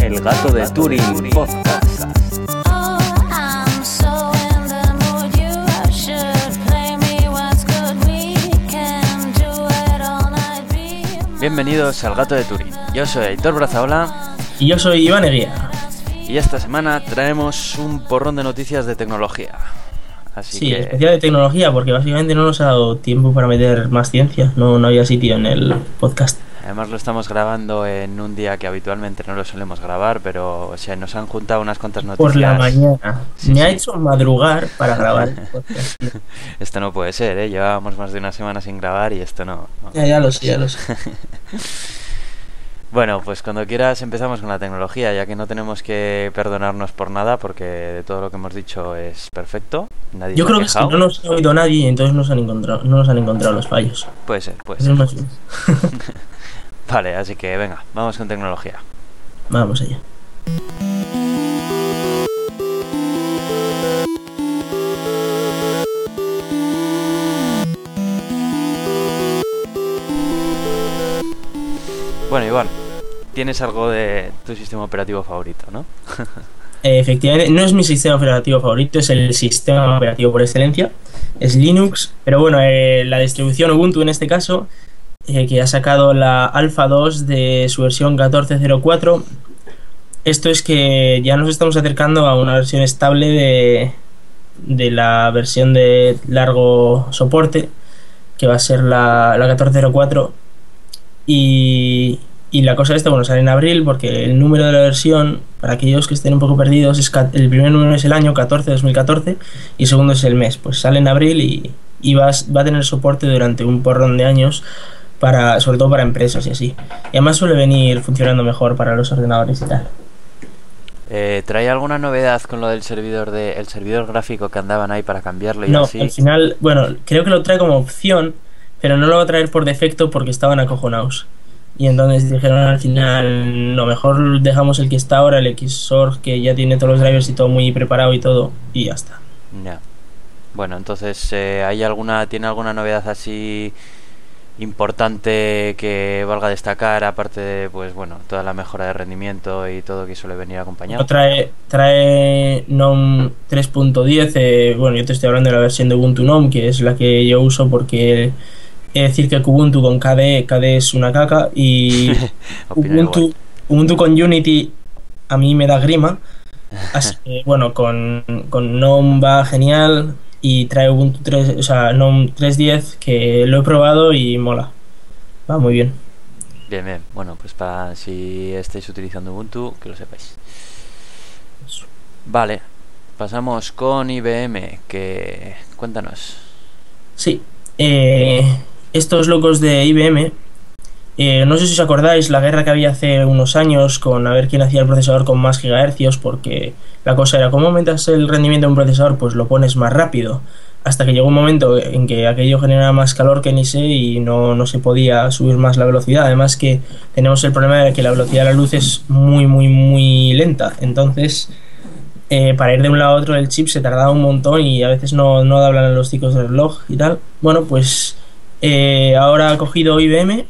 El gato de Turing Podcast. Oh, Bienvenidos al gato de Turing. Yo soy Aitor Brazaola Y yo soy Iván Eguía. y esta semana traemos un porrón de noticias de tecnología. Así Sí, que especial de tecnología, porque básicamente no nos ha dado tiempo para meter más ciencia. No, no había sitio en el podcast. además lo estamos grabando en un día que habitualmente no lo solemos grabar, pero o sea, nos han juntado unas cuantas noticias. Por la mañana. Sí, Me ha sí. hecho madrugar para grabar. Esto no puede ser, ¿eh? Llevábamos más de una semana sin grabar y esto no. no. Ya, ya lo sé, ya lo sé. Bueno, pues cuando quieras empezamos con la tecnología, ya que no tenemos que perdonarnos por nada, porque de todo lo que hemos dicho es perfecto. Nadie Yo creo que es que quejado. no nos ha oído nadie y entonces nos han encontrado, no nos han encontrado los fallos. Puede ser, puede ser. Vale, así que venga, vamos con tecnología. Vamos allá. Bueno, Iván, tienes algo de tu sistema operativo favorito, ¿no? Efectivamente, no es mi sistema operativo favorito, es el sistema operativo por excelencia, es Linux, pero bueno, eh, la distribución Ubuntu en este caso, eh, que ha sacado la Alpha 2 de su versión 14.04, esto es que ya nos estamos acercando a una versión estable de, de la versión de largo soporte, que va a ser la, la 14.04, y, y la cosa esta, bueno, sale en abril porque el número de la versión, para aquellos que estén un poco perdidos, es el primer número es el año 14, 2014 y el segundo es el mes. Pues sale en abril y, va a tener soporte durante un porrón de años, para, sobre todo para empresas y así. Y además suele venir funcionando mejor para los ordenadores y tal. Eh, ¿Trae alguna novedad con lo del servidor de el servidor gráfico que andaban ahí para cambiarlo y No, así? al final, bueno, creo que lo trae como opción, pero no lo va a traer por defecto porque estaban acojonados. Y entonces dijeron al final, no, mejor dejamos el que está ahora, el Xorg, que ya tiene todos los drivers y todo muy preparado y todo, y ya está. Ya. Bueno, entonces, eh, ¿hay alguna, ¿tiene alguna novedad así importante que valga destacar, aparte de, pues bueno, toda la mejora de rendimiento y todo que suele venir acompañado? No trae, trae NOM 3.10, eh, bueno, yo te estoy hablando de la versión de Ubuntu NOM, que es la que yo uso porque de decir que Ubuntu con KDE, KDE es una caca, y Ubuntu. Ubuntu con Unity a mí me da grima. Así que, bueno, con, con GNOME va genial y trae Ubuntu 3, o sea, GNOME 3.10 que lo he probado y mola. Va muy bien. Bien, bien. Bueno, pues para si estáis utilizando Ubuntu, que lo sepáis. Vale, pasamos con IBM, que cuéntanos. Sí, eh, estos locos de IBM, eh, no sé si os acordáis la guerra que había hace unos años con a ver quién hacía el procesador con más gigahercios, porque la cosa era, ¿cómo aumentas el rendimiento de un procesador? Pues lo pones más rápido. Hasta que llegó un momento en que aquello generaba más calor que ni sé y no, no se podía subir más la velocidad. Además que tenemos el problema de que la velocidad de la luz es muy, muy, muy lenta. Entonces, eh, para ir de un lado a otro del chip se tardaba un montón y a veces no, no hablan los ciclos del reloj y tal. Bueno, pues eh, ahora ha cogido IBM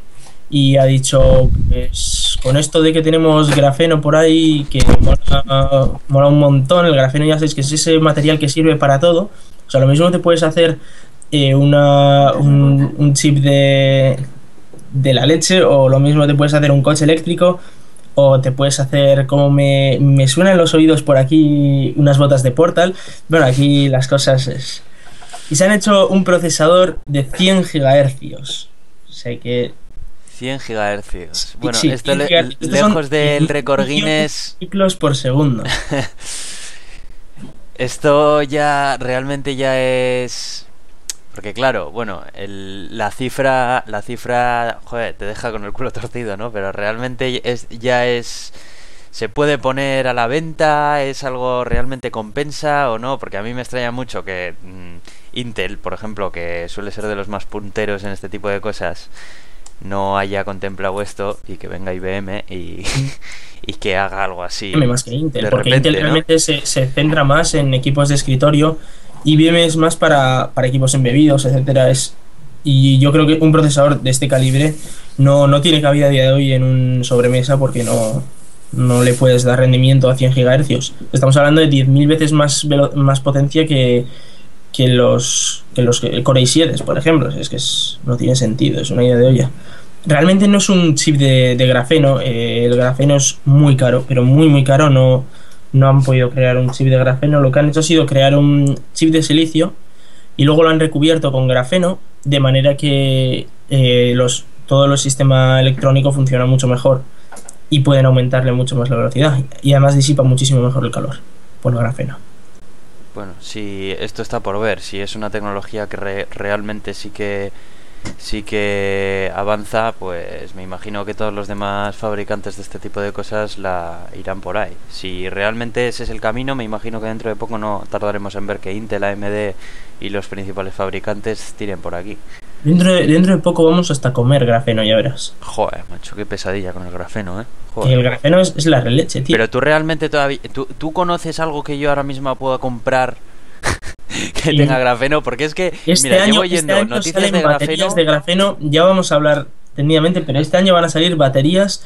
y ha dicho, pues con esto de que tenemos grafeno por ahí, que mola, un montón, el grafeno ya sabéis que es ese material que sirve para todo. O sea, lo mismo te puedes hacer eh, una, un, un chip de, de la leche o lo mismo te puedes hacer un coche eléctrico o te puedes hacer como me, me suenan los oídos por aquí unas botas de Portal. Bueno, aquí las cosas es... Y se han hecho un procesador de 100 gigahercios. O sea que... 100 gigahercios. Bueno, sí, esto 100 le- gigahercios. Lejos del 10 récord Guinness, Ciclos por segundo. esto ya realmente ya es porque claro, bueno, el- la cifra la cifra, joder, te deja con el culo torcido, ¿no? Pero realmente es ya es se puede poner a la venta, es algo realmente compensa o no, porque a mí me extraña mucho que mm, Intel, por ejemplo, que suele ser de los más punteros en este tipo de cosas, no haya contemplado esto y que venga IBM y, y que haga algo así. Más que Intel, de porque repente, Intel ¿no? realmente se, se centra más en equipos de escritorio IBM es más para, para equipos embebidos, etcétera. Es, y yo creo que un procesador de este calibre no, no tiene cabida a día de hoy en un sobremesa porque no, no le puedes dar rendimiento a 100 GHz. Estamos hablando de 10.000 veces más, velo- más potencia que, que los, que los Core i7, por ejemplo. Es que es- no tiene sentido, es una idea de olla. Realmente no es un chip de, de grafeno, eh, el grafeno es muy caro, pero muy muy caro, no, no han podido crear un chip de grafeno, lo que han hecho ha sido crear un chip de silicio y luego lo han recubierto con grafeno de manera que eh, los, todo el sistema electrónico funciona mucho mejor y pueden aumentarle mucho más la velocidad y además disipa muchísimo mejor el calor por el grafeno. Bueno, si esto está por ver, si es una tecnología que re- realmente sí que sí que avanza, pues me imagino que todos los demás fabricantes de este tipo de cosas la irán por ahí. Si realmente ese es el camino, me imagino que dentro de poco no tardaremos en ver que Intel, AMD y los principales fabricantes tiren por aquí. Dentro de, dentro de poco vamos hasta comer grafeno, ya verás. Joder, macho, qué pesadilla con el grafeno, ¿eh? Que el grafeno es, es la releche, tío. Pero tú realmente todavía... ¿tú, tú conoces algo que yo ahora mismo pueda comprar que Sí. tenga grafeno? Porque es que, Este mira, año, llevo este yendo año noticias de baterías grafeno... de grafeno, ya vamos a hablar tendidamente, pero este año van a salir baterías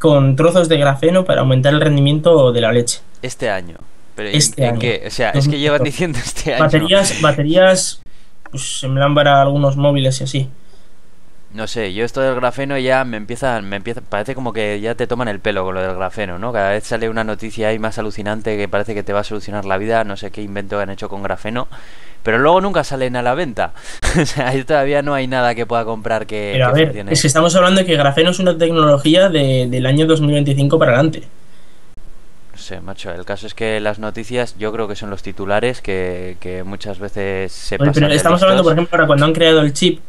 con trozos de grafeno para aumentar el rendimiento de la leche. Este año. Pero ¿en- Este ¿en, año. qué? O sea, es que llevan diciendo este año. Baterías, baterías, pues en plan para algunos móviles y así. No sé, yo esto del grafeno ya me empieza, me empieza, parece como que ya te toman el pelo con lo del grafeno, ¿no? Cada vez sale una noticia ahí más alucinante que parece que te va a solucionar la vida, no sé qué invento han hecho con grafeno, pero luego nunca salen a la venta. o sea, ahí todavía no hay nada que pueda comprar que, Pero a que ver, funcione. es que estamos hablando de que grafeno es una tecnología de- del año 2025 para adelante. No sé, macho, el caso es que las noticias yo creo que son los titulares que, que muchas veces se Oye, pasan pero estamos hablando, por ejemplo, ahora cuando han creado el chip,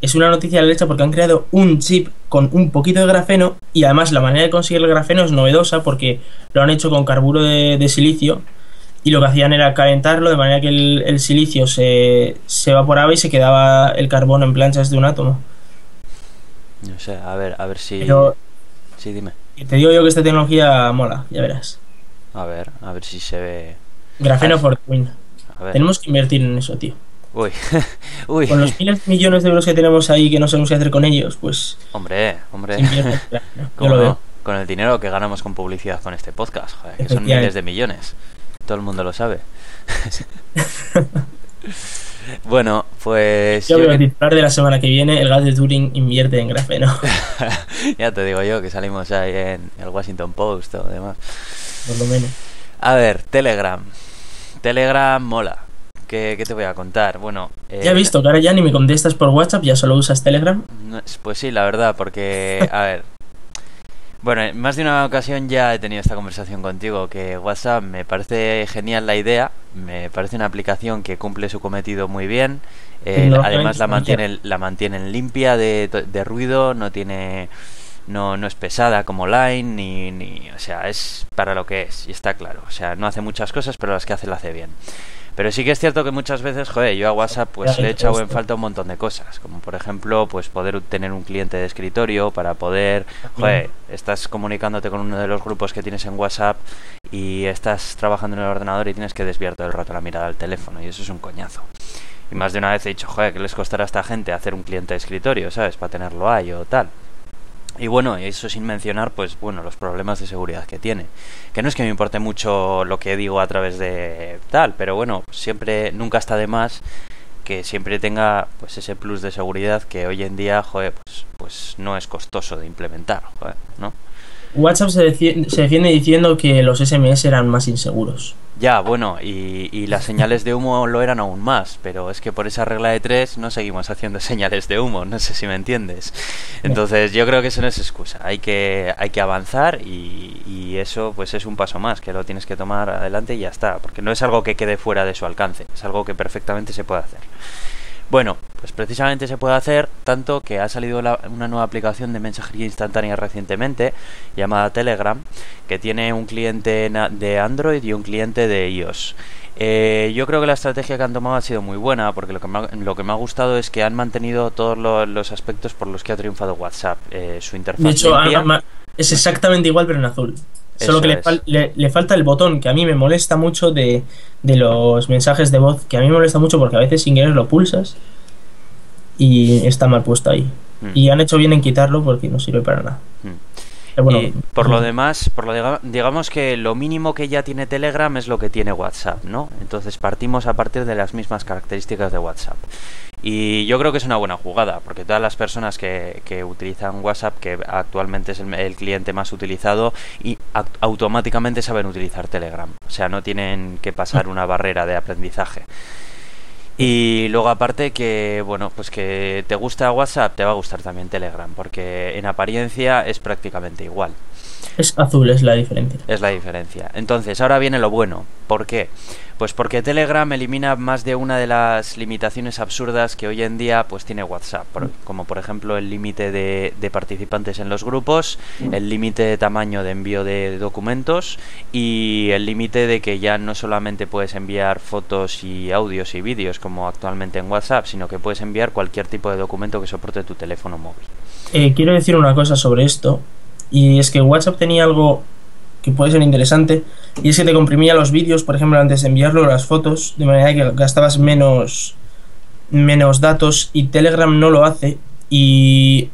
es una noticia de la leche porque han creado un chip con un poquito de grafeno y además la manera de conseguir el grafeno es novedosa porque lo han hecho con carburo de, de silicio y lo que hacían era calentarlo de manera que el, el silicio se, se evaporaba y se quedaba el carbono en planchas de un átomo. No sé, a ver, a ver si... Pero Sí, dime. Te digo yo que esta tecnología mola, ya verás. A ver, a ver si se ve... Grafeno Ah, for. Tenemos que invertir en eso, tío. Uy, uy. Con los miles de millones de euros que tenemos ahí que no sabemos qué hacer con ellos, pues Hombre, hombre. invierte. Yo ¿Cómo lo no? veo. Con el dinero que ganamos con publicidad con este podcast, joder, que son miles de millones. Todo el mundo lo sabe. bueno, pues Yo yo el que- titular de la semana que viene, el gas de Turing invierte en grafeno. ya te digo yo que salimos ahí en el Washington Post o demás. Por lo menos. A ver, Telegram. Telegram mola. ¿Qué, qué te voy a contar? Bueno, eh, Ya he visto que ahora ya ni me contestas por WhatsApp, ya solo usas Telegram. Pues sí, la verdad, porque, a ver, bueno, en más de una ocasión ya he tenido esta conversación contigo, que WhatsApp me parece genial la idea, me parece una aplicación que cumple su cometido muy bien, eh, además la muy mantiene, la mantienen limpia de, de ruido, no tiene... No, no es pesada como Line, ni, ni... O sea, es para lo que es, y está claro. O sea, no hace muchas cosas, pero las que hace, la hace bien. Pero sí que es cierto que muchas veces, joder, yo a WhatsApp pues le he echado en falta un montón de cosas, como por ejemplo, pues poder tener un cliente de escritorio para poder, joder, estás comunicándote con uno de los grupos que tienes en WhatsApp y estás trabajando en el ordenador y tienes que desviar todo el rato la mirada al teléfono y eso es un coñazo. Y más de una vez he dicho, joder, ¿qué les costará a esta gente hacer un cliente de escritorio, ¿sabes? Para tenerlo ahí o tal. Y bueno, eso sin mencionar, pues bueno, los problemas de seguridad que tiene. Que no es que me importe mucho lo que digo a través de tal, pero bueno, siempre, nunca está de más que siempre tenga pues ese plus de seguridad que hoy en día, joder, pues, pues no es costoso de implementar, joder, ¿no? WhatsApp se, se defiende diciendo que los SMS eran más inseguros. Ya, bueno, y, y las señales de humo lo eran aún más, pero es que por esa regla de tres no seguimos haciendo señales de humo, no sé si me entiendes. Entonces yo creo que eso no es excusa, hay que, hay que avanzar y, y eso pues es un paso más, que lo tienes que tomar adelante y ya está, porque no es algo que quede fuera de su alcance, es algo que perfectamente se puede hacer. Bueno, pues precisamente se puede hacer tanto que ha salido la- una nueva aplicación de mensajería instantánea recientemente llamada Telegram que tiene un cliente de Android y un cliente de iOS. Eh, yo creo que la estrategia que han tomado ha sido muy buena porque lo que me ha, lo que me ha gustado es que han mantenido todos lo- los aspectos por los que ha triunfado WhatsApp. Eh, su interfaz De hecho, limpia. es exactamente igual, pero en azul. Solo que le, fal- le- le falta el botón, que a mí me molesta mucho de, de los mensajes de voz, que a mí me molesta mucho porque a veces sin querer lo pulsas y está mal puesto ahí. Mm. Y han hecho bien en quitarlo porque no sirve para nada. Mm. Eh, bueno, y por lo demás, por lo diga- digamos que lo mínimo que ya tiene Telegram es lo que tiene WhatsApp, ¿no? Entonces partimos a partir de las mismas características de WhatsApp. Y yo creo que es una buena jugada, porque todas las personas que, que utilizan WhatsApp, que actualmente es el, el cliente más utilizado, y aut- automáticamente saben utilizar Telegram. O sea, no tienen que pasar una barrera de aprendizaje. Y luego aparte que, bueno, pues que te gusta WhatsApp, te va a gustar también Telegram, porque en apariencia es prácticamente igual. Es azul, es la diferencia. Es la diferencia. Entonces, ahora viene lo bueno. ¿Por qué? Pues porque Telegram elimina más de una de las limitaciones absurdas que hoy en día pues tiene WhatsApp, por- como por ejemplo el límite de, de participantes en los grupos, el límite de tamaño de envío de documentos y el límite de que ya no solamente puedes enviar fotos y audios y vídeos como actualmente en WhatsApp, sino que puedes enviar cualquier tipo de documento que soporte tu teléfono móvil. Eh, quiero decir una cosa sobre esto, y es que WhatsApp tenía algo que puede ser interesante, y es que te comprimía los vídeos, por ejemplo, antes de enviarlo, las fotos, de manera que gastabas menos, menos datos, y Telegram no lo hace, y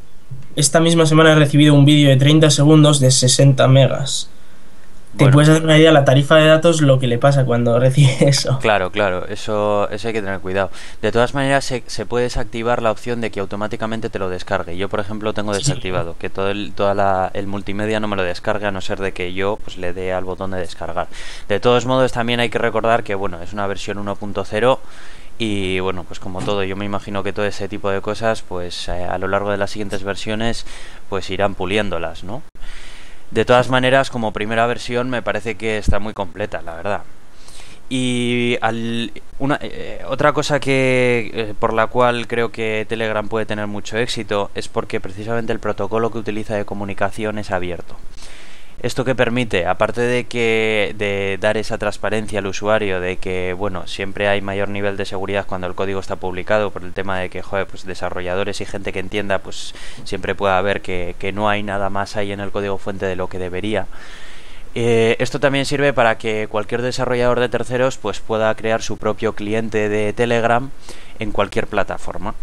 esta misma semana he recibido un vídeo de 30 segundos de 60 megas. Te Bueno. puedes hacer una idea la tarifa de datos, lo que le pasa cuando recibe eso. Claro, claro, eso, eso hay que tener cuidado. De todas maneras, se, se puede desactivar la opción de que automáticamente te lo descargue. Yo, por ejemplo, tengo Sí. desactivado que todo el, toda la, el multimedia no me lo descargue a no ser de que yo pues le dé al botón de descargar. De todos modos, también hay que recordar que bueno, es una versión 1.0 y bueno, pues como todo, yo me imagino que todo ese tipo de cosas, pues eh, a lo largo de las siguientes versiones, pues irán puliéndolas, ¿no? De todas maneras, como primera versión, me parece que está muy completa, la verdad. Y al- una, eh, otra cosa que eh, por la cual creo que Telegram puede tener mucho éxito es porque precisamente el protocolo que utiliza de comunicación es abierto. Esto que permite, aparte de que de dar esa transparencia al usuario, de que bueno, siempre hay mayor nivel de seguridad cuando el código está publicado por el tema de que joder, pues desarrolladores y gente que entienda, pues siempre pueda ver que, que no hay nada más ahí en el código fuente de lo que debería. Eh, esto también sirve para que cualquier desarrollador de terceros pues pueda crear su propio cliente de Telegram en cualquier plataforma.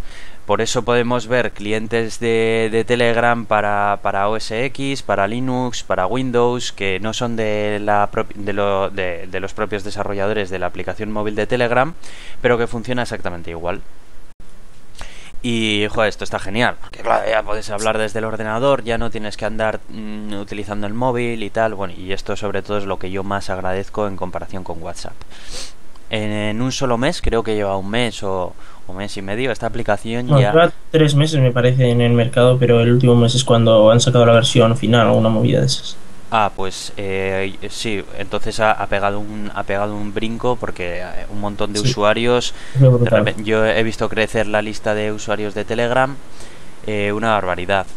Por eso podemos ver clientes de, Telegram para, para OS X, para Linux, para Windows, que no son de los propios desarrolladores de la aplicación móvil de Telegram, pero que funciona exactamente igual. Y, joder, esto está genial, porque claro, ya puedes hablar desde el ordenador, ya no tienes que andar mm, utilizando el móvil y tal, bueno, y esto sobre todo es lo que yo más agradezco en comparación con WhatsApp. En, un solo mes, creo que lleva un mes o, o mes y medio, esta aplicación ya... lleva tres meses me parece en el mercado, pero el último mes es cuando han sacado la versión final o una movida de esas. Ah, pues eh, sí, entonces ha, ha pegado un, ha pegado un brinco porque eh, un montón de Sí. usuarios De yo he visto crecer la lista de usuarios de Telegram, eh, una barbaridad.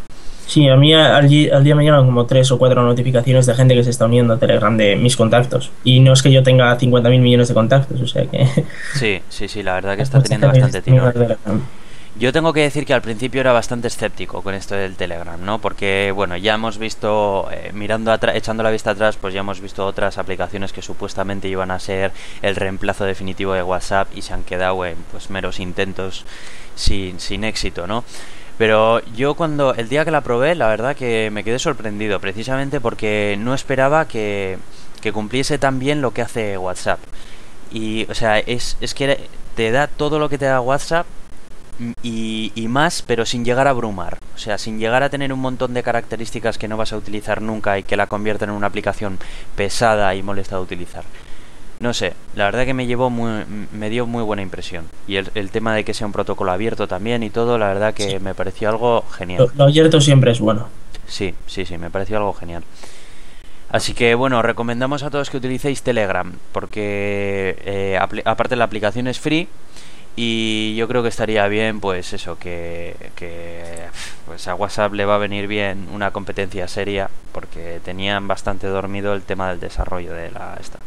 Sí, a mí al, al día me llegan como tres o cuatro notificaciones de gente que se está uniendo a Telegram de mis contactos. Y no es que yo tenga 50.000 millones de contactos, o sea que... Sí, sí, sí, la verdad que está teniendo bastante tirón. Telegram. Yo tengo que decir que al principio era bastante escéptico con esto del Telegram, ¿no? Porque, bueno, ya hemos visto, eh, mirando atrás, echando la vista atrás, pues ya hemos visto otras aplicaciones que supuestamente iban a ser el reemplazo definitivo de WhatsApp y se han quedado en, pues, meros intentos sin, sin éxito, ¿no? Pero yo cuando, el día que la probé, la verdad que me quedé sorprendido, precisamente porque no esperaba que, que cumpliese tan bien lo que hace WhatsApp. Y, o sea, es, es que te da todo lo que te da WhatsApp mm, y, y más, pero sin llegar a abrumar. O sea, sin llegar a tener un montón de características que no vas a utilizar nunca y que la convierten en una aplicación pesada y molesta de utilizar. No sé, la verdad que me llevó muy, me dio muy buena impresión. Y el, el tema de que sea un protocolo abierto también y todo, la verdad que Sí. me pareció algo genial. lo abierto siempre es bueno. Sí, sí, sí, me pareció algo genial. Así que bueno, recomendamos a todos que utilicéis Telegram, porque eh, aparte la aplicación es free y yo creo que estaría bien, pues eso, que, que pues a WhatsApp le va a venir bien una competencia seria, porque tenían bastante dormido el tema del desarrollo de la esta.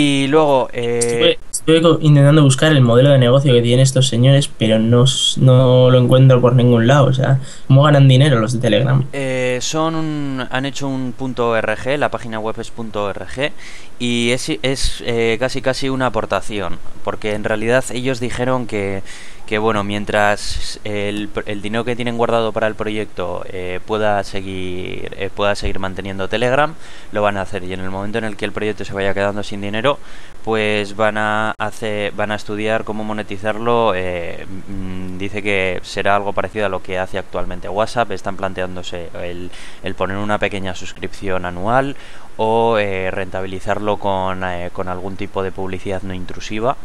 Y luego, eh, Estuve, intentando buscar el modelo de negocio que tienen estos señores, pero no, no lo encuentro por ningún lado. O sea, ¿cómo ganan dinero los de Telegram? Eh, son un, han hecho un .org, la página web es .org y es, es eh, casi casi una aportación, porque en realidad ellos dijeron que, que bueno, mientras el, el dinero que tienen guardado para el proyecto eh, pueda seguir eh, pueda seguir manteniendo Telegram, lo van a hacer y en el momento en el que el proyecto se vaya quedando sin dinero, pues van a hacer, van a estudiar cómo monetizarlo. eh, mm, dice que será algo parecido a lo que hace actualmente WhatsApp. Están planteándose el, el poner una pequeña suscripción anual o eh, rentabilizarlo con, eh, con algún tipo de publicidad no intrusiva.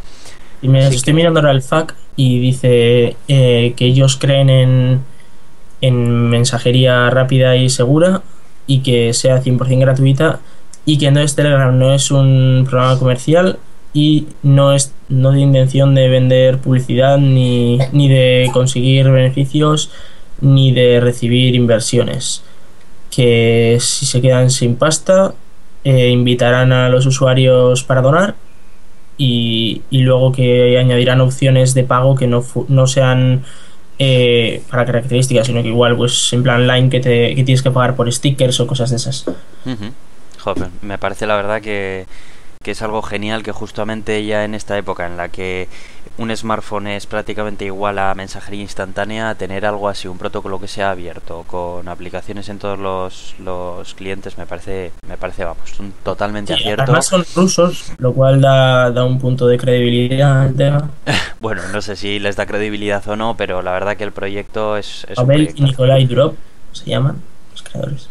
Y me Así estoy que- mirando ahora el FAQ y dice eh, que ellos creen en, en mensajería rápida y segura y que sea 100% gratuita y que entonces Telegram no es un programa comercial y no es no de intención de vender publicidad ni, ni de conseguir beneficios ni de recibir inversiones. Que si se quedan sin pasta eh, invitarán a los usuarios para donar y, y luego que añadirán opciones de pago que no, no sean eh, para características, sino que igual pues en plan line que, te, que tienes que pagar por stickers o cosas de esas. Joder, me parece la verdad que, que es algo genial que justamente ya en esta época en la que un smartphone es prácticamente igual a mensajería instantánea, tener algo así, un protocolo que sea abierto, con aplicaciones en todos los, los clientes, me parece, me parece, vamos, un totalmente Sí, acierto. además son rusos, lo cual da, da un punto de credibilidad al tema. Bueno, no sé si les da credibilidad o no, pero la verdad que el proyecto es, es un Pavel y. Nikolai Durov se llaman los creadores.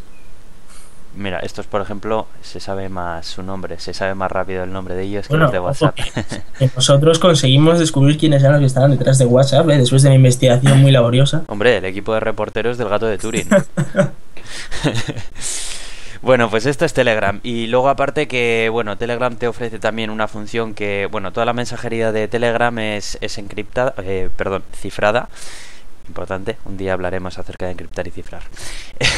Mira, estos por ejemplo, se sabe más su nombre, se sabe más rápido el nombre de ellos que los de WhatsApp. que nosotros conseguimos descubrir quiénes eran los que estaban detrás de WhatsApp ¿eh? después de una investigación muy laboriosa. Hombre, el equipo de reporteros del gato de Turín. bueno, pues esto es Telegram. Y luego aparte que, bueno, Telegram te ofrece también una función que, bueno, toda la mensajería de Telegram es, es encriptada, eh, perdón, cifrada. Importante, un día hablaremos acerca de encriptar y cifrar.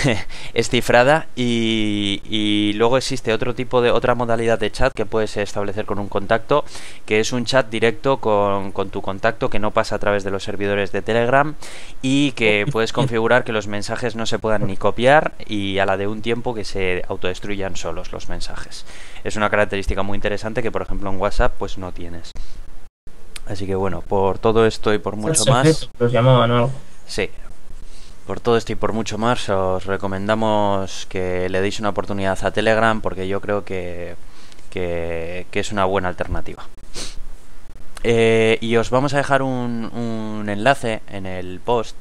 es cifrada y, y luego existe otro tipo de, otra modalidad de chat que puedes establecer con un contacto, que es un chat directo con, con tu contacto que no pasa a través de los servidores de Telegram y que puedes configurar que los mensajes no se puedan ni copiar y a la de un tiempo que se autodestruyan solos los mensajes. Es una característica muy interesante que por ejemplo en WhatsApp pues no tienes. Así que bueno, por todo esto y por mucho más, Los llamaban algo. sí. Por todo esto y por mucho más, os recomendamos que le deis una oportunidad a Telegram porque yo creo que, que, que es una buena alternativa. Eh, y os vamos a dejar un, un enlace en el post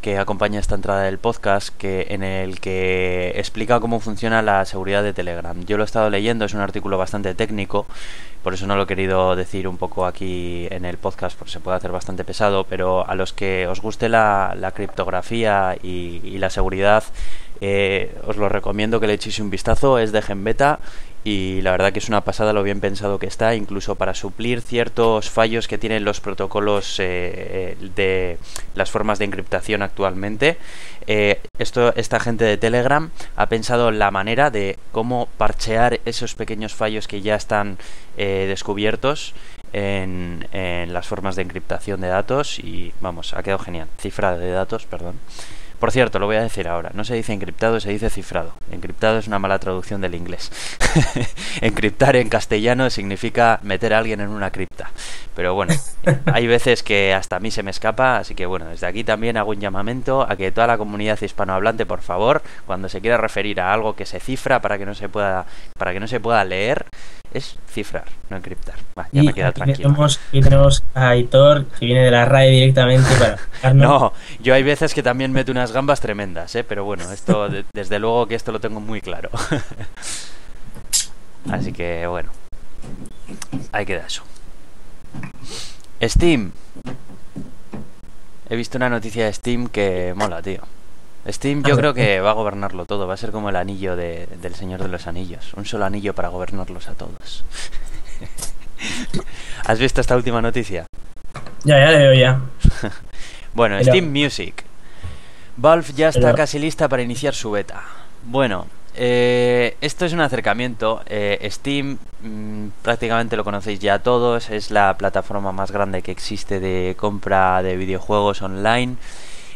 que acompaña esta entrada del podcast que en el que explica cómo funciona la seguridad de Telegram. Yo lo he estado leyendo, es un artículo bastante técnico, por eso no lo he querido decir un poco aquí en el podcast, porque se puede hacer bastante pesado, pero a los que os guste la, criptografía y la seguridad, eh, os lo recomiendo que le echéis un vistazo, es de Genbeta y la verdad que es una pasada lo bien pensado que está, incluso para suplir ciertos fallos que tienen los protocolos eh, eh, de las formas de encriptación actualmente. Eh, esto, esta gente de Telegram ha pensado la manera de cómo parchear esos pequeños fallos que ya están eh, descubiertos en, en las formas de encriptación de datos y vamos, ha quedado genial. Cifrado de datos, perdón. Por cierto, lo voy a decir ahora, no se dice encriptado, se dice cifrado. Encriptado es una mala traducción del inglés. Encriptar en castellano significa meter a alguien en una cripta. Pero bueno, hay veces que hasta a mí se me escapa, así que bueno, desde aquí también hago un llamamiento a que toda la comunidad hispanohablante, por favor, cuando se quiera referir a algo que se cifra para que no se pueda, para que no se pueda leer, es cifrar, no encriptar. Va, ya y me queda tranquilo. tenemos, aquí tenemos a Aitor, que viene de la RAE directamente para. No, yo hay veces que también meto unas gambas tremendas, ¿eh? pero bueno, esto de- desde luego que esto lo tengo muy claro. Así que bueno, ahí queda eso. Steam. He visto una noticia de Steam que mola, tío. Steam yo creo que va a gobernarlo todo, va a ser como el anillo de- del Señor de los Anillos, un solo anillo para gobernarlos a todos. ¿Has visto esta última noticia? Ya, ya le veo ya. Bueno, Pero- Steam Music. Valve ya está Pero- casi lista para iniciar su beta. Bueno, eh, esto es un acercamiento. eh, Steam mm, prácticamente lo conocéis ya todos. Es la plataforma más grande que existe de compra de videojuegos online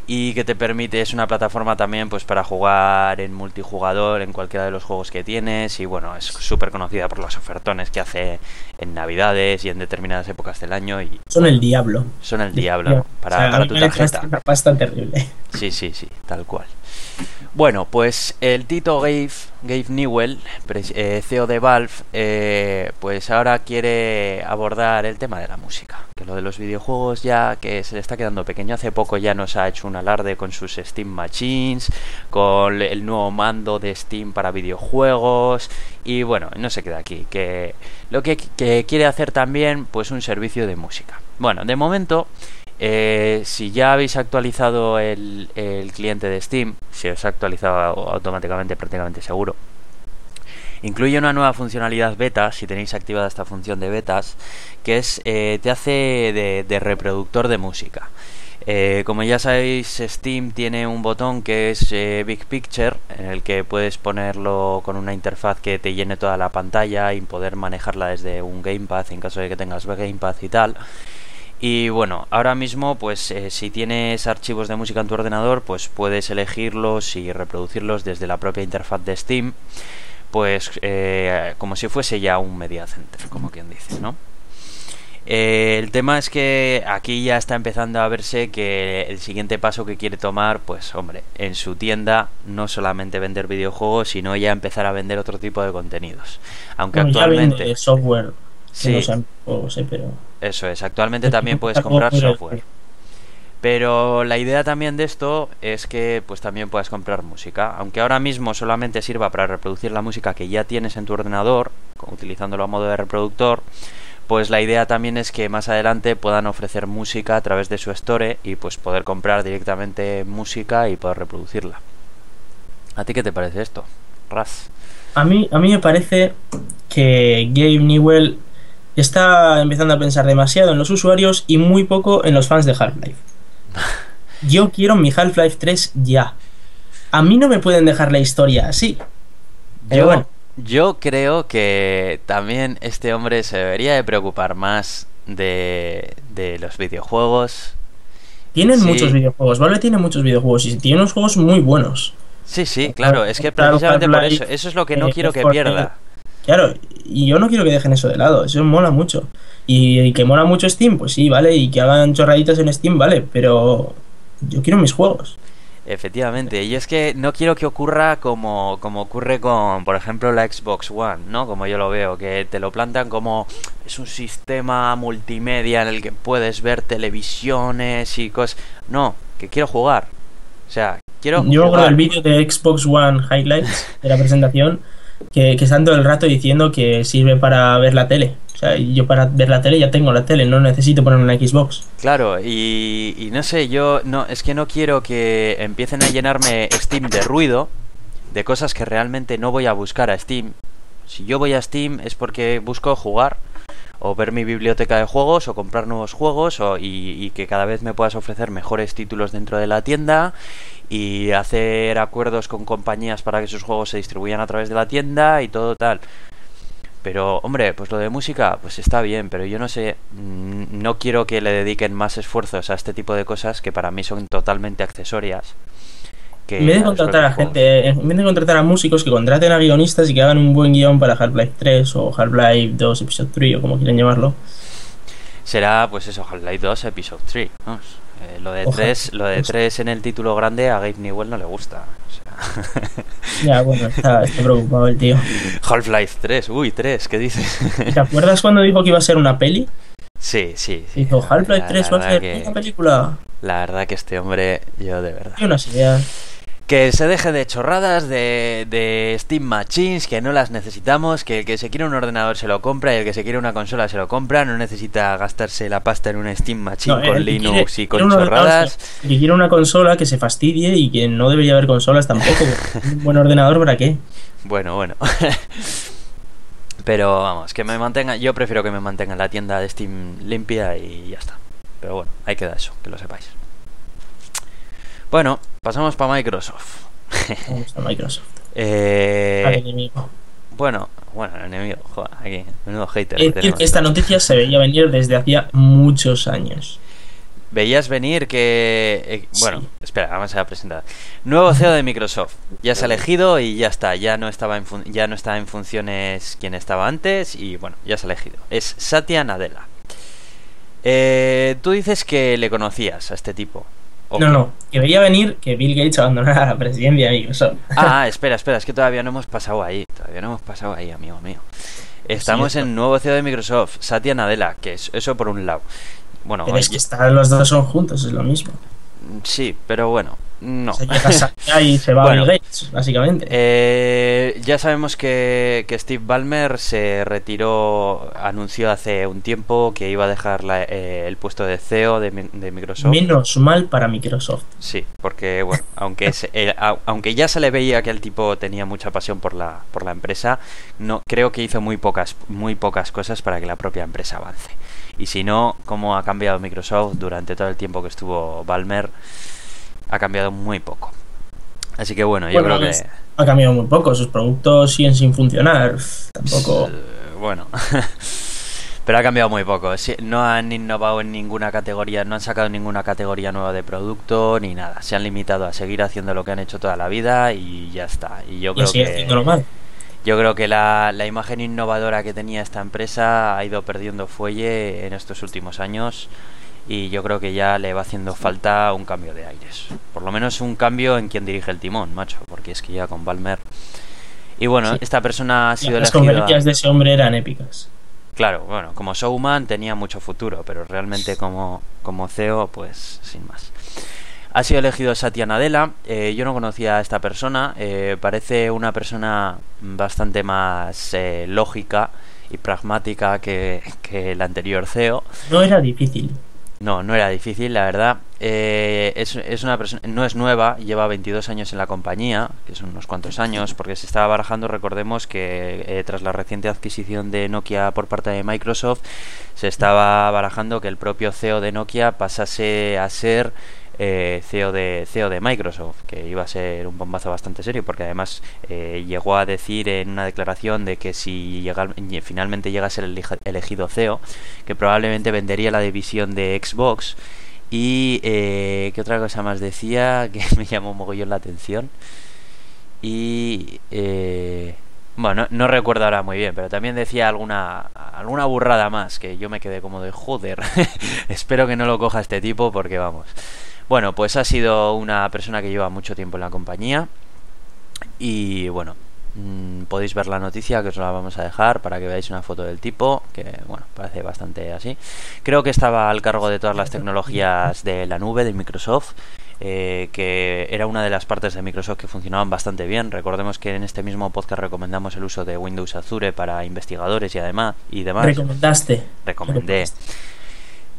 y que te permite es una plataforma también pues para jugar en multijugador en cualquiera de los juegos que tienes y bueno es súper conocida por los ofertones que hace en navidades y en determinadas épocas del año y Son el diablo. son el diablo para, O sea, para tu tarjeta una pasta terrible. Sí, sí, sí, tal cual. Bueno, pues el Tito Gabe, Gabe Newell, eh, CEO de Valve, eh, pues ahora quiere abordar el tema de la música. Que lo de los videojuegos ya que se le está quedando pequeño. Hace poco ya nos ha hecho un alarde con sus Steam Machines, con el nuevo mando de Steam para videojuegos. Y bueno, no se queda aquí. Que lo que quiere hacer también, pues un servicio de música. Bueno, de momento eh, si ya habéis actualizado el, el cliente de Steam, si os ha actualizado automáticamente prácticamente seguro, incluye una nueva funcionalidad beta, si tenéis activada esta función de betas, que es eh, te hace de, reproductor de música. Eh, como ya sabéis, Steam tiene un botón que es Big Picture, en el que puedes ponerlo con una interfaz que te llene toda la pantalla y poder manejarla desde un gamepad en caso de que tengas gamepad y tal. Y bueno, ahora mismo, pues eh, si tienes archivos de música en tu ordenador, pues puedes elegirlos y reproducirlos desde la propia interfaz de Steam, pues eh, como si fuese ya un media center, como quien dice, ¿no? Eh, el tema es que aquí ya está empezando a verse que el siguiente paso que quiere tomar, pues hombre, en su tienda no solamente vender videojuegos, sino ya empezar a vender otro tipo de contenidos. Aunque Bueno, actualmente... software. Sí. sean juegos, eh, pero. Eso es, actualmente también puedes comprar software. Pero la idea también de esto es que pues también puedas comprar música. Aunque ahora mismo solamente sirva para reproducir la música que ya tienes en tu ordenador, utilizándolo a modo de reproductor, pues la idea también es que más adelante puedan ofrecer música a través de su store y pues poder comprar directamente música y poder reproducirla. ¿A ti qué te parece esto? Raz. A mí, a mí me parece que Gabe Newell está empezando a pensar demasiado en los usuarios y muy poco en los fans de Half-Life. Yo quiero mi Half-Life 3 ya. A mí no me pueden dejar la historia así. Pero Yo, bueno. yo creo que también este hombre se debería de preocupar más de, de los videojuegos. Tienen Sí. muchos videojuegos. Valve tiene muchos videojuegos y tiene unos juegos muy buenos. Sí, sí, claro, es que precisamente por eso, eso es lo que no eh, quiero que pierda. Claro, y yo no quiero que dejen eso de lado, eso mola mucho. Y, y que mola mucho Steam, pues sí, vale, y que hagan chorraditas en Steam, vale, pero yo quiero mis juegos. Efectivamente, y es que no quiero que ocurra como, como ocurre con, por ejemplo, la Xbox One, ¿no? Como yo lo veo, que te lo plantan como es un sistema multimedia en el que puedes ver televisiones y cosas. No, que quiero jugar. O sea, quiero Yo jugar. del vídeo de Xbox One Highlights de la presentación, que, que están todo el rato diciendo que sirve para ver la tele. O sea, yo para ver la tele ya tengo la tele, no necesito ponerme una Xbox. Claro, y, y no sé, yo no es que no quiero que empiecen a llenarme Steam de ruido, de cosas que realmente no voy a buscar a Steam. Si yo voy a Steam es porque busco jugar o ver mi biblioteca de juegos o comprar nuevos juegos o, y, y que cada vez me puedas ofrecer mejores títulos dentro de la tienda y hacer acuerdos con compañías para que sus juegos se distribuyan a través de la tienda y todo tal. Pero, hombre, pues lo de música, pues está bien, pero yo no sé, mm, no quiero que le dediquen más esfuerzos a este tipo de cosas que para mí son totalmente accesorias. Que En vez de contratar a gente, en vez de contratar a músicos, que contraten a guionistas y que hagan un buen guion para Half-Life 3 o Half-Life 2 Episode 3 o como quieran llamarlo. Será, pues eso, Half-Life 2 Episode 3. vamos. Eh, lo de Ojalá. 3 lo de 3 en el título grande a Gabe Newell no le gusta. o sea. Ya, bueno, está, está preocupado el tío. Half-Life 3, uy, 3, ¿qué dices? ¿Te acuerdas cuando dijo que iba a ser una peli? sí, sí, sí. Dijo, Half-Life La- 3 la va a ser que- una película. La verdad que este hombre, yo de verdad. Tiene unas ideas. Que se deje de chorradas de, de Steam Machines, que no las necesitamos, que el que se quiere un ordenador se lo compra y el que se quiere una consola se lo compra, no necita gastarse la pasta en una Steam Machine No, con Linux quiere- y con chorradas. Que quiere una consola que se fastidie y que no debería haber consolas tampoco. un buen ordenador, ¿para qué? Bueno, bueno. Pero vamos, que me mantenga, yo prefiero que me mantenga la tienda de Steam limpia y ya está. Pero bueno, ahí queda eso, que lo sepáis. Bueno, pasamos para Microsoft. Vamos a Microsoft. Eh, al enemigo. bueno, bueno, enemigo, joder, aquí, menudo hater. Es que esta noticia se veía venir desde hacía muchos años. Veías venir que... eh, bueno, Sí. espera, vamos a presentar. Nuevo CEO de Microsoft. Ya se ha elegido y ya está. Ya no estaba en, fun- ya no está en funciones quien estaba antes y bueno, ya se ha elegido. Es Satya Nadella. Eh, tú dices que le conocías a este tipo. ¿O No, no, que veía venir que Bill Gates abandonara la presidencia de Microsoft. Ah, espera, espera, es que todavía no hemos pasado ahí. Todavía no hemos pasado ahí, amigo mío. Estamos Sí, en nuevo CEO de Microsoft, Satya Nadella, que es eso por un lado. Bueno, Pero es que están, los dos son juntos, es lo mismo. Sí, pero bueno, no. Llega Satya y se va Bueno. Bill Gates, básicamente. Eh, ya sabemos que, que Steve Ballmer se retiró, anunció hace un tiempo que iba a dejar la- eh, el puesto de CEO de, Mi- de Microsoft. Menos mal para Microsoft. Sí, porque bueno, aunque se- eh, a- aunque ya se le veía que el tipo tenía mucha pasión por la por la empresa, no creo que hizo muy pocas muy pocas cosas para que la propia empresa avance. Y si no, cómo ha cambiado Microsoft durante todo el tiempo que estuvo Ballmer, ha cambiado muy poco. Así que bueno, yo Bueno, creo que Ha cambiado muy poco, sus productos siguen sin funcionar. Tampoco. Bueno, pero ha cambiado muy poco. No han innovado en ninguna categoría, no han sacado ninguna categoría nueva de producto ni nada. Se han limitado a seguir haciendo lo que han hecho toda la vida y ya está. Y yo Y creo sigue que haciéndolo mal. Yo creo que la, la imagen innovadora que tenía esta empresa ha ido perdiendo fuelle en estos últimos años y yo creo que ya le va haciendo falta un cambio de aires. Por lo menos un cambio en quien dirige el timón, macho, porque es que ya con Balmer. Y bueno, Sí. esta persona ha sido Las elegida. conferencias de ese hombre eran épicas. Claro, bueno, como showman tenía mucho futuro, pero realmente como, como CEO, pues sin más. Ha sido elegido Satya Nadella. eh, yo no conocía a esta persona. eh, parece una persona bastante más eh, lógica y pragmática que, que el anterior CEO. No era difícil. No, no era difícil, la verdad. Eh, es, es una persona, no es nueva, lleva 22 años en la compañía, que son unos cuantos años, porque se estaba barajando, recordemos que eh, tras la reciente adquisición de Nokia por parte de Microsoft, se estaba barajando que el propio CEO de Nokia pasase a ser eh, CEO, de, CEO de Microsoft, que iba a ser un bombazo bastante serio, porque además eh, llegó a decir en una declaración de que si finalmente llega a ser elegido CEO, que probablemente vendería la división de Xbox. Y eh, qué otra cosa más decía que me llamó mogollón la atención. Y eh, bueno, no, no recuerdo ahora muy bien, pero también decía alguna alguna burrada más que yo me quedé como de joder. Espero que no lo coja este tipo porque vamos. Bueno, pues ha sido una persona que lleva mucho tiempo en la compañía y bueno, mm, podéis ver la noticia que os la vamos a dejar para que veáis una foto del tipo, que bueno, parece bastante así. Creo que estaba al cargo de todas las tecnologías de la nube de Microsoft. eh, que era una de las partes de Microsoft que funcionaban bastante bien. Recordemos que en este mismo podcast recomendamos el uso de Windows Azure para investigadores y además y demás. Recomendaste. Recomendé.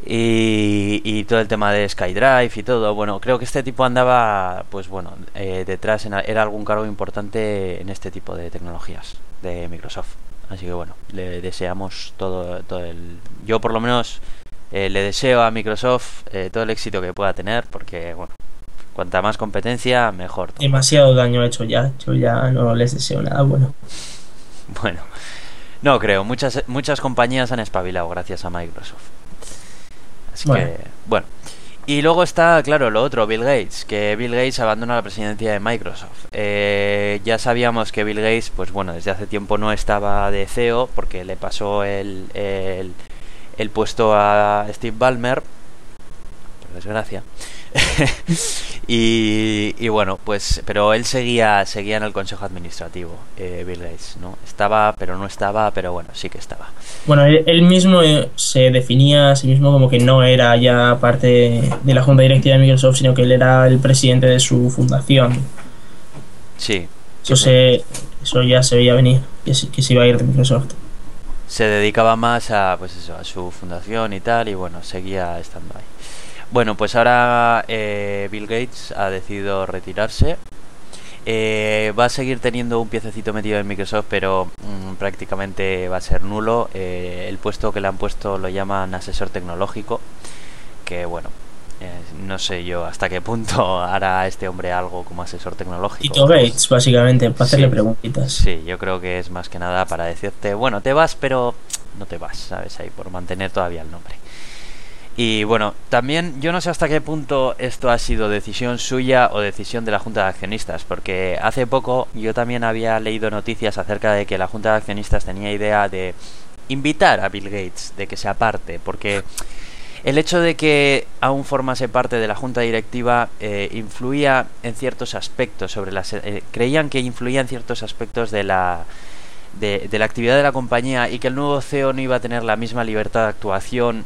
Y, y todo el tema de SkyDrive y todo. Bueno, creo que este tipo andaba, pues bueno, eh, detrás, en era algún cargo importante en este tipo de tecnologías de Microsoft. Así que bueno, le deseamos todo, todo el... Yo por lo menos eh, le deseo a Microsoft eh, todo el éxito que pueda tener, porque bueno, cuanta más competencia, mejor. todo. Demasiado daño hecho ya. Yo ya no les deseo nada bueno. Bueno, no creo. Muchas, muchas compañías han espabilado gracias a Microsoft. Así Bueno. que, bueno. Y luego está, claro, lo otro, Bill Gates, que Bill Gates abandona la presidencia de Microsoft. Eh, ya sabíamos que Bill Gates, pues bueno, desde hace tiempo no estaba de CEO porque le pasó el, el, el puesto a Steve Ballmer, desgracia. y, y bueno, pues, pero él seguía, seguía en el consejo administrativo, eh, Bill Gates, ¿no? Estaba, pero no estaba, pero bueno, sí que estaba. Bueno, él, él mismo eh, se definía a sí mismo como que no era ya parte de la junta directiva de Microsoft, sino que él era el presidente de su fundación. Sí. Eso, se, eso ya se veía venir, que se, que se iba a ir de Microsoft. se dedicaba más a pues eso a su fundación y tal y bueno seguía estando ahí bueno pues ahora eh, Bill Gates ha decidido retirarse Eh, va a seguir teniendo un piececito metido en Microsoft pero mm, prácticamente va a ser nulo Eh, el puesto que le han puesto lo llaman asesor tecnológico que bueno Eh, no sé yo hasta qué punto hará este hombre algo como asesor tecnológico. Tito Gates, básicamente, para hacerle Sí. preguntitas. Sí, yo creo que es más que nada para decirte, bueno, te vas, pero no te vas, ¿sabes? Ahí, por mantener todavía el nombre. Y bueno, también yo no sé hasta qué punto esto ha sido decisión suya o decisión de la Junta de Accionistas, porque hace poco yo también había leído noticias acerca de que la Junta de Accionistas tenía idea de invitar a Bill Gates, de que se aparte, porque el hecho de que aún formase parte de la junta directiva eh, influía en ciertos aspectos sobre las eh, creían que influía en ciertos aspectos de la de, de la actividad de la compañía y que el nuevo CEO no iba a tener la misma libertad de actuación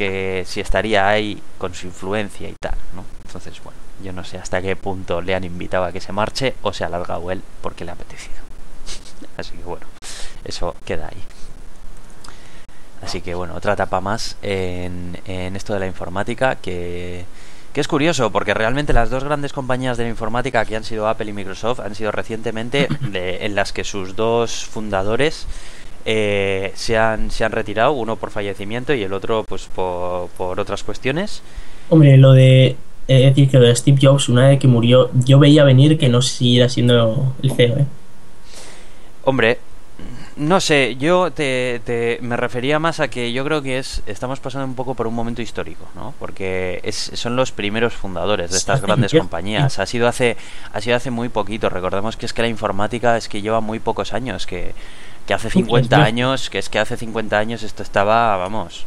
que si estaría ahí con su influencia y tal, ¿no? Entonces, bueno, yo no sé hasta qué punto le han invitado a que se marche o se ha alargado él porque le ha apetecido. Así que bueno, eso queda ahí. Así que bueno, otra etapa más en, en esto de la informática que, que es curioso porque realmente las dos grandes compañías de la informática que han sido Apple y Microsoft han sido recientemente de- en las que sus dos fundadores eh, se, han, se han retirado, uno por fallecimiento y el otro pues por, por otras cuestiones. Hombre, lo de eh, decir que lo de Steve Jobs, una vez que murió, yo veía venir que no siguiera siendo el CEO, ¿eh? Hombre, no sé, yo te, te- me refería más a que yo creo que es estamos pasando un poco por un momento histórico, ¿no? Porque es, son los primeros fundadores de estas grandes compañías. Ha sido hace ha sido hace muy poquito. Recordemos que es que la informática es que lleva muy pocos años, que, que hace Sí, 50 es años, que es que hace 50 años esto estaba, vamos.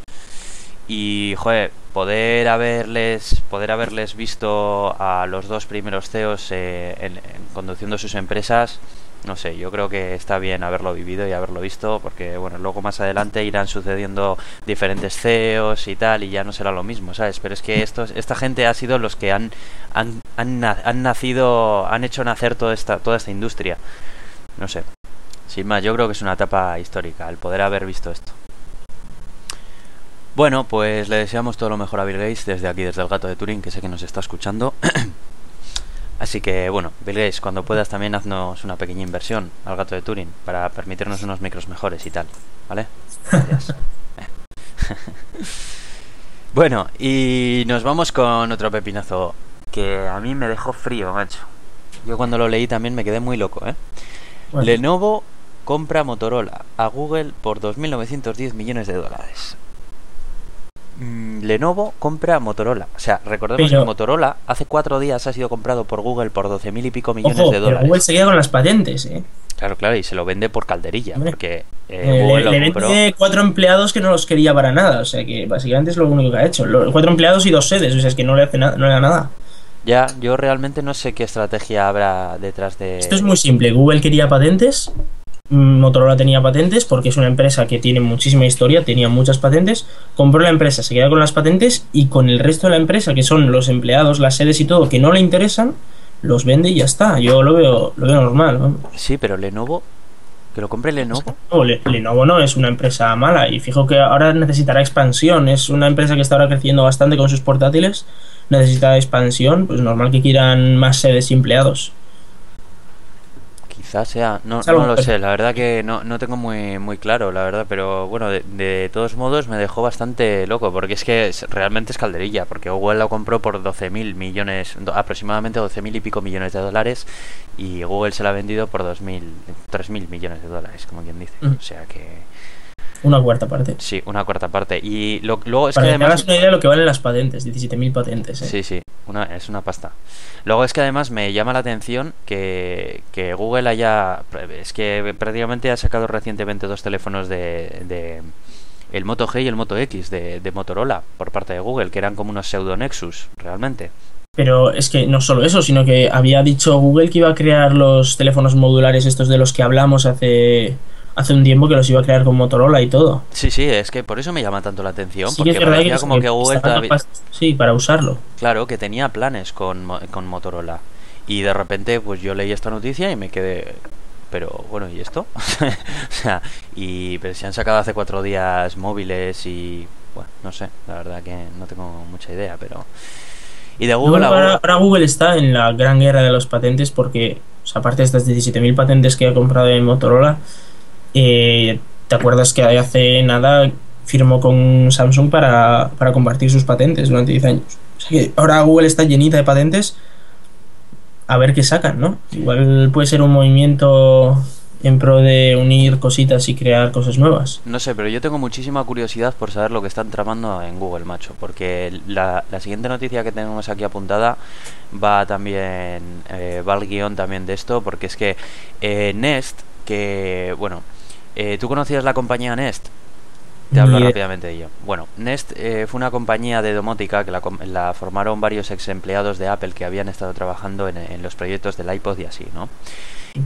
Y joder, poder haberles poder haberles visto a los dos primeros CEOs eh, en- en conduciendo sus empresas no sé, yo creo que está bien haberlo vivido y haberlo visto, porque bueno, luego más adelante irán sucediendo diferentes CEOs y tal, y ya no será lo mismo, ¿sabes? Pero es que estos, esta gente ha sido los que han, han, han, han nacido, han hecho nacer toda esta, toda esta industria. No sé. Sin más, yo creo que es una etapa histórica, el poder haber visto esto. Bueno, pues le deseamos todo lo mejor a Bill Gates desde aquí, desde el gato de Turín, que sé que nos está escuchando. Así que bueno, Bill Gates, cuando puedas también haznos una pequeña inversión al gato de Turing para permitirnos unos micros mejores y tal, ¿vale? Gracias. bueno, y nos vamos con otro pepinazo que a mí me dejó frío, macho. Yo cuando lo leí también me quedé muy loco, ¿eh? Bueno, Lenovo compra Motorola a Google por 2.910 millones de dólares. Mm, Lenovo compra Motorola. O sea, recordemos Pero- que Motorola hace cuatro días ha sido comprado por Google por 12.000 y pico millones ojo, de pero dólares. Google se queda con las patentes, ¿eh? Claro, claro, y se lo vende por calderilla, Hombre. porque eh, Eh, Google le, le lo compró. vende cuatro empleados que no los quería para nada, o sea que básicamente es lo único que ha hecho. Cuatro empleados y dos sedes, o sea, es que no le hace nada, no le da nada. Ya, yo realmente no sé qué estrategia habrá detrás de... Esto es muy simple. Google quería patentes, mm, Motorola tenía patentes porque es una empresa que tiene muchísima historia, tenía muchas patentes. Compró la empresa, se queda con las patentes y con el resto de la empresa, que son los empleados, las sedes y todo, que no le interesan, los vende y ya está. Yo lo veo, lo veo normal. ¿no? Sí, pero Lenovo... Que lo compre Lenovo. No, Le- Lenovo no es una empresa mala y fijo que ahora necesitará expansión. Es una empresa que está ahora creciendo bastante con sus portátiles. Necesita expansión, pues normal que quieran más sedes y empleados. Quizás sea, no, no lo sé, la verdad que no, no tengo muy, muy claro, la verdad, pero bueno, de, de todos modos me dejó bastante loco, porque es que es- realmente es calderilla, porque Google lo compró por 12.000 millones, do- aproximadamente 12.000 y pico millones de dólares, y Google se la ha vendido por 2.000, 3.000 millones de dólares, como quien dice. Mm. O sea que, Una cuarta parte. sí, una cuarta parte. Y lo- luego es Para que que además... una idea de lo que valen las patentes, 17.000 patentes. ¿eh? Sí, sí, una, es una pasta. Luego es que además me llama la atención que, que Google haya... Es que prácticamente ha sacado recientemente dos teléfonos de... de el Moto G y el Moto X de, de Motorola por parte de Google, que eran como unos pseudo Nexus, realmente. Pero es que no solo eso, sino que había dicho Google que iba a crear los teléfonos modulares estos de los que hablamos hace, hace un tiempo, que los iba a crear con Motorola y todo. Sí, sí, es que por eso me llama tanto la atención, Sí que porque es verdad parecía que, como que Google todavía- capaces- Sí, para usarlo. Claro, que tenía planes con, con Motorola. Y de repente, pues yo leí esta noticia y me quedé. Pero bueno, ¿y esto? o sea, y pero se han sacado hace cuatro días móviles y. Bueno, no sé, la verdad que no tengo mucha idea, pero. Y de Google ahora, Google- ahora Google está en la gran guerra de los patentes porque, o sea, aparte de estas 17.000 patentes que ha comprado en Motorola, eh, ¿te acuerdas que hace nada firmó con Samsung para, para compartir sus patentes durante 10 años? O sea que ahora Google está llenita de patentes. A ver qué sacan, ¿no? Igual puede ser un movimiento en pro de unir cositas y crear cosas nuevas. No sé, pero yo tengo muchísima curiosidad por saber lo que están tramando en Google, macho. Porque la, la siguiente noticia que tenemos aquí apuntada va también, eh, va al guion también de esto, porque es que eh, Nest, que, bueno, eh, ¿tú conocías la compañía Nest? Te hablo rápidamente de ello. Bueno, Nest eh, fue una compañía de domótica que la, la formaron varios ex empleados de Apple que habían estado trabajando en, en los proyectos del iPod y así, ¿no?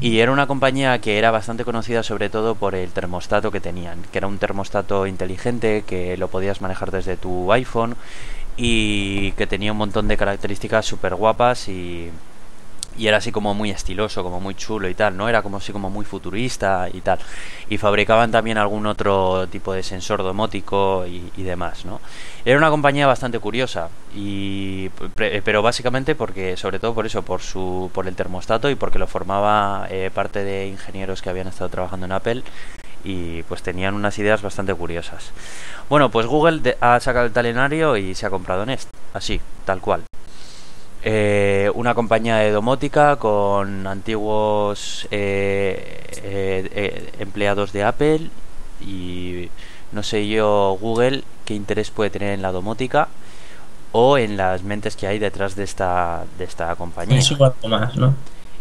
Y era una compañía que era bastante conocida sobre todo por el termostato que tenían, que era un termostato inteligente que lo podías manejar desde tu iPhone y que tenía un montón de características súper guapas y, y era así como muy estiloso, como muy chulo y tal, ¿no? Era como así como muy futurista y tal. Y fabricaban también algún otro tipo de sensor domótico y, demás, ¿no? Era una compañía bastante curiosa y pre- pero básicamente porque sobre todo por eso, por su por el termostato y porque lo formaba eh, parte de ingenieros que habían estado trabajando en Apple y pues tenían unas ideas bastante curiosas. Bueno, pues Google ha sacado el talenario y se ha comprado Nest, así, tal cual. Eh, una compañía de domótica con antiguos eh, eh, eh, empleados de Apple y no sé yo Google qué interés puede tener en la domótica o en las mentes que hay detrás de esta de esta compañía Eso más, ¿no?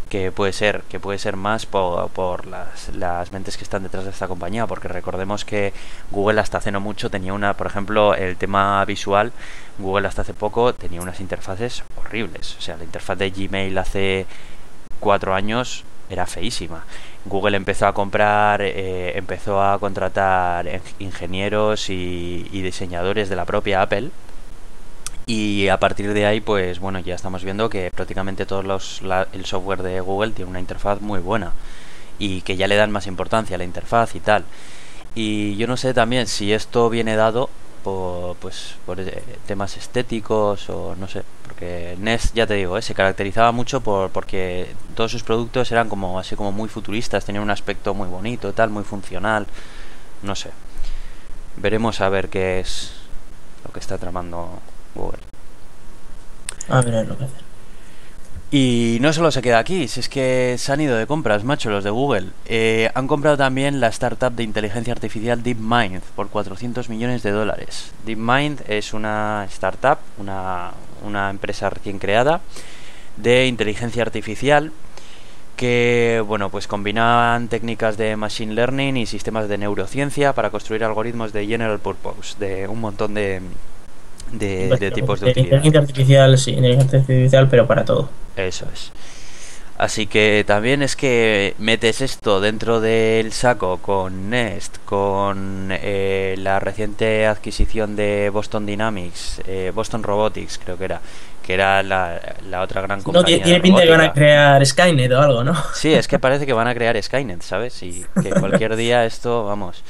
que puede ser que puede ser más por, por las, las mentes que están detrás de esta compañía porque recordemos que Google hasta hace no mucho tenía una por ejemplo el tema visual Google hasta hace poco tenía unas interfaces horribles. O sea la interfaz de Gmail hace cuatro años era feísima. Google empezó a comprar eh, empezó a contratar ing- ingenieros y, diseñadores de la propia Apple. Y a partir de ahí, pues bueno, ya estamos viendo que prácticamente todos los el software de Google tiene una interfaz muy buena y que ya le dan más importancia a la interfaz y tal. Y yo no sé también si esto viene dado por pues por eh, temas estéticos o no sé, porque Nest ya te digo, eh, se caracterizaba mucho por porque todos sus productos eran como así como muy futuristas, tenían un aspecto muy bonito, tal, muy funcional, no sé. Veremos a ver qué es lo que está tramando Google. A ver lo que hacer. Y no solo se queda aquí, si es que se han ido de compras, macho, los de Google. Eh, han comprado también la startup de inteligencia artificial DeepMind por 400 millones de dólares. DeepMind es una startup, una, una empresa recién creada de inteligencia artificial que bueno pues combinan técnicas de machine learning y sistemas de neurociencia para construir algoritmos de general purpose de un montón de, de, de tipos de utilidad. Inteligencia artificial, sí, inteligencia artificial, pero para todo. Eso es. Así que también es que metes esto dentro del saco con Nest, con eh, la reciente adquisición de Boston Dynamics, eh, Boston Robotics creo que era, que era la, la otra gran No, compañía. tiene, de tiene pinta que van a crear Skynet o algo, ¿no? Sí, es que parece que van a crear Skynet, ¿sabes? Y que cualquier día esto, vamos,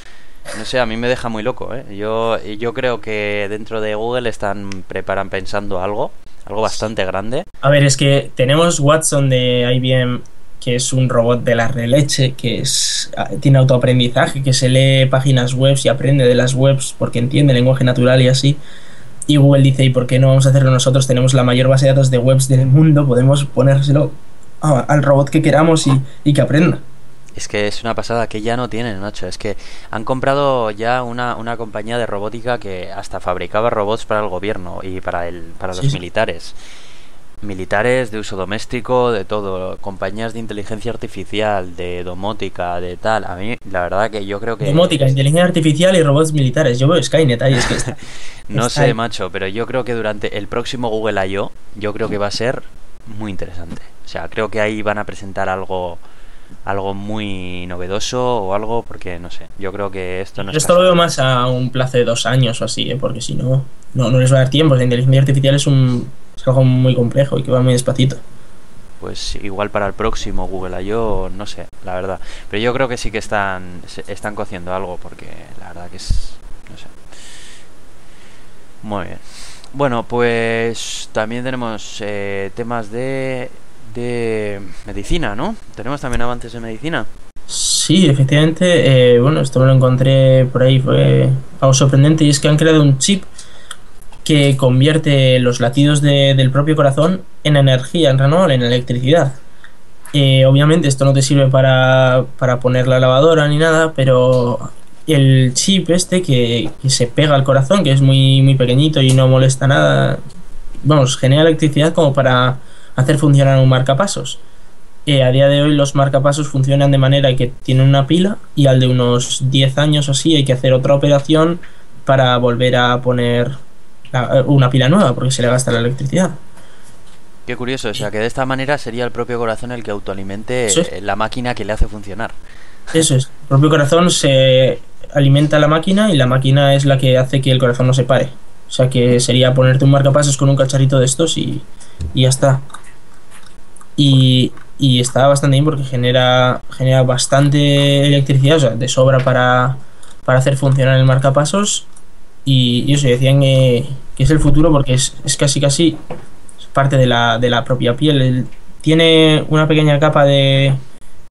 no sé, a mí me deja muy loco, ¿eh? Yo, yo creo que dentro de Google están preparan pensando algo, algo bastante grande. A ver, es que tenemos Watson de IBM, que es un robot de la releche, que es, ah, tiene autoaprendizaje, que se lee páginas web y aprende de las webs porque entiende lenguaje natural y así. Y Google dice, ¿y por qué no vamos a hacerlo nosotros? Tenemos la mayor base de datos de webs del mundo, podemos ponérselo al robot que queramos y, y que aprenda. Es que es una pasada que ya no tienen, Nacho. Es que han comprado ya una, una compañía de robótica que hasta fabricaba robots para el gobierno y para el para Sí, los militares. Militares de uso doméstico, de todo. Compañías de inteligencia artificial, de domótica, de tal. A mí, la verdad que yo creo que... Domótica, inteligencia artificial y robots militares. Yo veo Skynet ahí, es que está- No está sé, ahí. macho, pero yo creo que durante el próximo Google I.O. yo creo que va a ser muy interesante. O sea, creo que ahí van a presentar algo algo muy novedoso o algo porque no sé. Yo creo que esto no Yo es esto lo veo más a un plazo de dos años o así, ¿eh? porque si no, no, no les va a dar tiempo. La inteligencia artificial es, un, es algo muy complejo y que va muy despacito. Pues igual para el próximo Google I.O. no sé, la verdad. Pero yo creo que sí que están están cociendo algo porque la verdad que es no sé. Muy bien. Bueno, pues también tenemos eh, temas de medicina, ¿no? Tenemos también avances de medicina. Sí, efectivamente, eh, bueno, esto me lo encontré por ahí, fue algo sorprendente y es que han creado un chip que convierte los latidos de- del propio corazón en energía, en renovable, en electricidad. Eh, obviamente esto no te sirve para, para poner la lavadora ni nada, pero el chip este que, que se pega al corazón, que es muy, muy pequeñito y no molesta nada, vamos, genera electricidad como para hacer funcionar un marcapasos. Eh, a día de hoy los marcapasos funcionan de manera que tienen una pila y al de unos 10 años o así hay que hacer otra operación para volver a poner la- una pila nueva porque se le gasta la electricidad. Qué curioso, o sea que de esta manera sería el propio corazón el que autoalimente es. eh, la máquina que le hace funcionar. Eso es. El propio corazón se alimenta la máquina y la máquina es la que hace que el corazón no se pare. O sea que sería ponerte un marcapasos con un cacharrito de estos y, y ya está. Y, y está bastante bien porque genera, genera bastante electricidad, o sea, de sobra para, para hacer funcionar el marcapasos. Y, y eso, decían que, que es el futuro porque es, es casi casi parte de la, de la propia piel. El- tiene una pequeña capa de,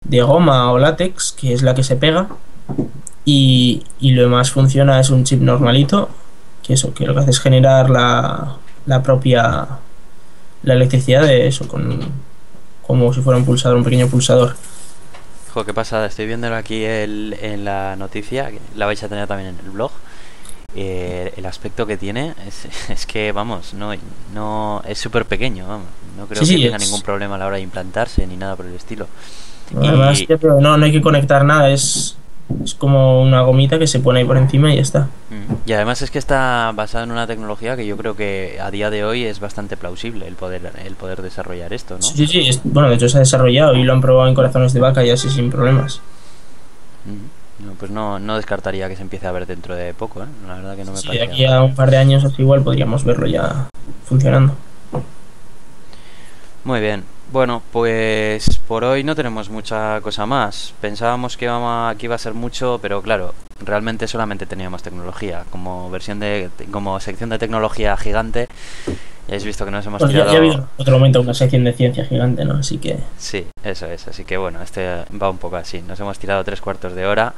de goma o látex, que es la que se pega, y, y lo demás funciona, es un chip normalito, que eso, que lo que hace es generar la, la propia la electricidad de eso, con como si fuera un pulsador, un pequeño pulsador. Jo, qué pasada, estoy viéndolo aquí el- en la noticia, la vais a tener también en el blog. Eh, el aspecto que tiene es, es que, vamos, no, no es súper pequeño, vamos. No creo Sí, que sí, tenga es- ningún problema a la hora de implantarse ni nada por el estilo. Además, Y- no, no hay que conectar nada, es, es como una gomita que se pone ahí por encima y ya está. Mm. Y además es que está basado en una tecnología que yo creo que a día de hoy es bastante plausible el poder, el poder desarrollar esto, ¿no? Sí, sí, es- bueno, de hecho se ha desarrollado y lo han probado en corazones de vaca y así sin problemas. Mm. No, pues no, no descartaría que se empiece a ver dentro de poco, ¿eh? La verdad que no me Sí, de parece. aquí a un par de años así igual podríamos verlo ya funcionando. Muy bien. Bueno, pues por hoy no tenemos mucha cosa más. Pensábamos que, iba a, que iba a ser mucho, pero claro, realmente solamente teníamos tecnología. Como versión de, como sección de tecnología gigante, ya habéis visto que nos hemos Pues ya, tirado. ya ha habido otro momento una sección de ciencia gigante, ¿no? Así que Sí, eso es. Así que bueno, este va un poco así. Nos hemos tirado tres cuartos de hora.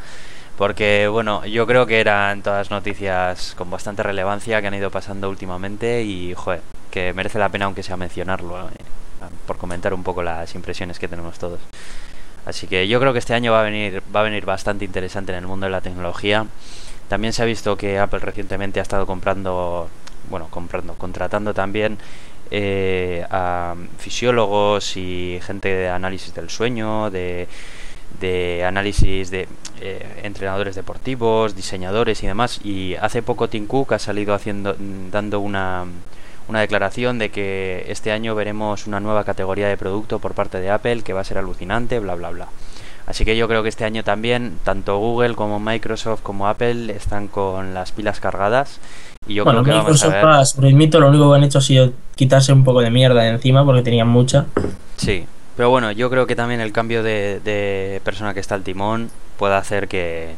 Porque bueno, yo creo que eran todas noticias con bastante relevancia que han ido pasando últimamente y joder, que merece la pena aunque sea mencionarlo, eh, por comentar un poco las impresiones que tenemos todos. Así que yo creo que este año va a venir, va a venir bastante interesante en el mundo de la tecnología. También se ha visto que Apple recientemente ha estado comprando, bueno, comprando, contratando también eh, a fisiólogos y gente de análisis del sueño, de, de análisis de eh, entrenadores deportivos, diseñadores y demás. Y hace poco Tim Cook ha salido haciendo, dando una, una declaración de que este año veremos una nueva categoría de producto por parte de Apple que va a ser alucinante, bla bla bla. Así que yo creo que este año también tanto Google como Microsoft como Apple están con las pilas cargadas y yo bueno, creo que vamos a Microsoft ver. sobre el mito, lo único que han hecho ha sido quitarse un poco de mierda de encima porque tenían mucha. Sí, pero bueno, yo creo que también el cambio de, de persona que está al timón puede hacer que,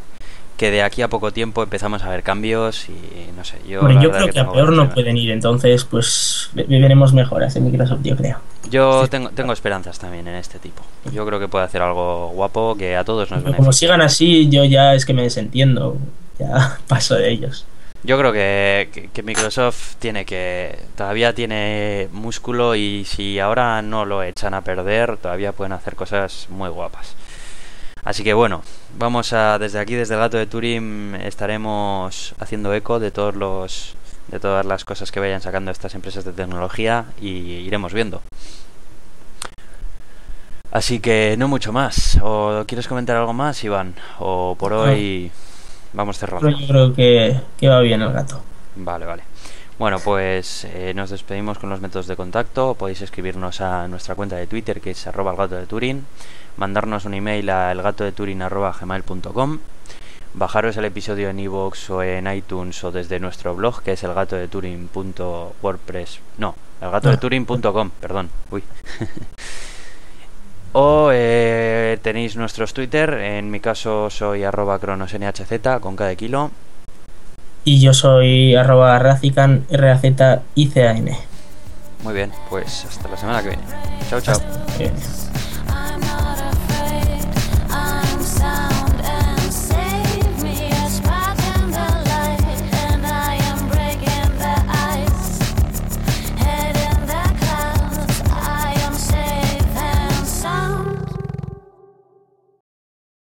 que de aquí a poco tiempo empezamos a ver cambios y no sé, yo... Yo creo que a peor no ver. pueden ir, entonces pues ve- veremos mejoras en Microsoft, yo creo. Yo tengo, tengo esperanzas también en este tipo. Yo creo que puede hacer algo guapo que a todos nos Pero como beneficie. sigan así, yo ya es que me desentiendo. Ya paso de ellos. Yo creo que, que- que Microsoft tiene que todavía tiene músculo y si ahora no lo echan a perder, todavía pueden hacer cosas muy guapas. Así que bueno, vamos a desde aquí, desde el gato de Turing, estaremos haciendo eco de todos los de todas las cosas que vayan sacando estas empresas de tecnología y iremos viendo. Así que no mucho más. ¿O quieres comentar algo más, Iván? O por hoy vamos cerrando. Yo creo que, que va bien el gato. Vale, vale. Bueno, pues eh, nos despedimos con los métodos de contacto. Podéis escribirnos a nuestra cuenta de Twitter que es arroba el gato de Turín, mandarnos un email a elgatodeturin.gmail.com, bajaros el episodio en iVoox o en iTunes o desde nuestro blog que es elgatodeturin.wordpress... No, elgatodeturin.com, perdón. Uy. O eh, tenéis nuestros Twitter, en mi caso soy arroba cronosnhz con cada kilo. Y yo soy arroba razican, R-A-Z-I-C-A-N. Muy bien, pues hasta la semana que viene. Chao, chao.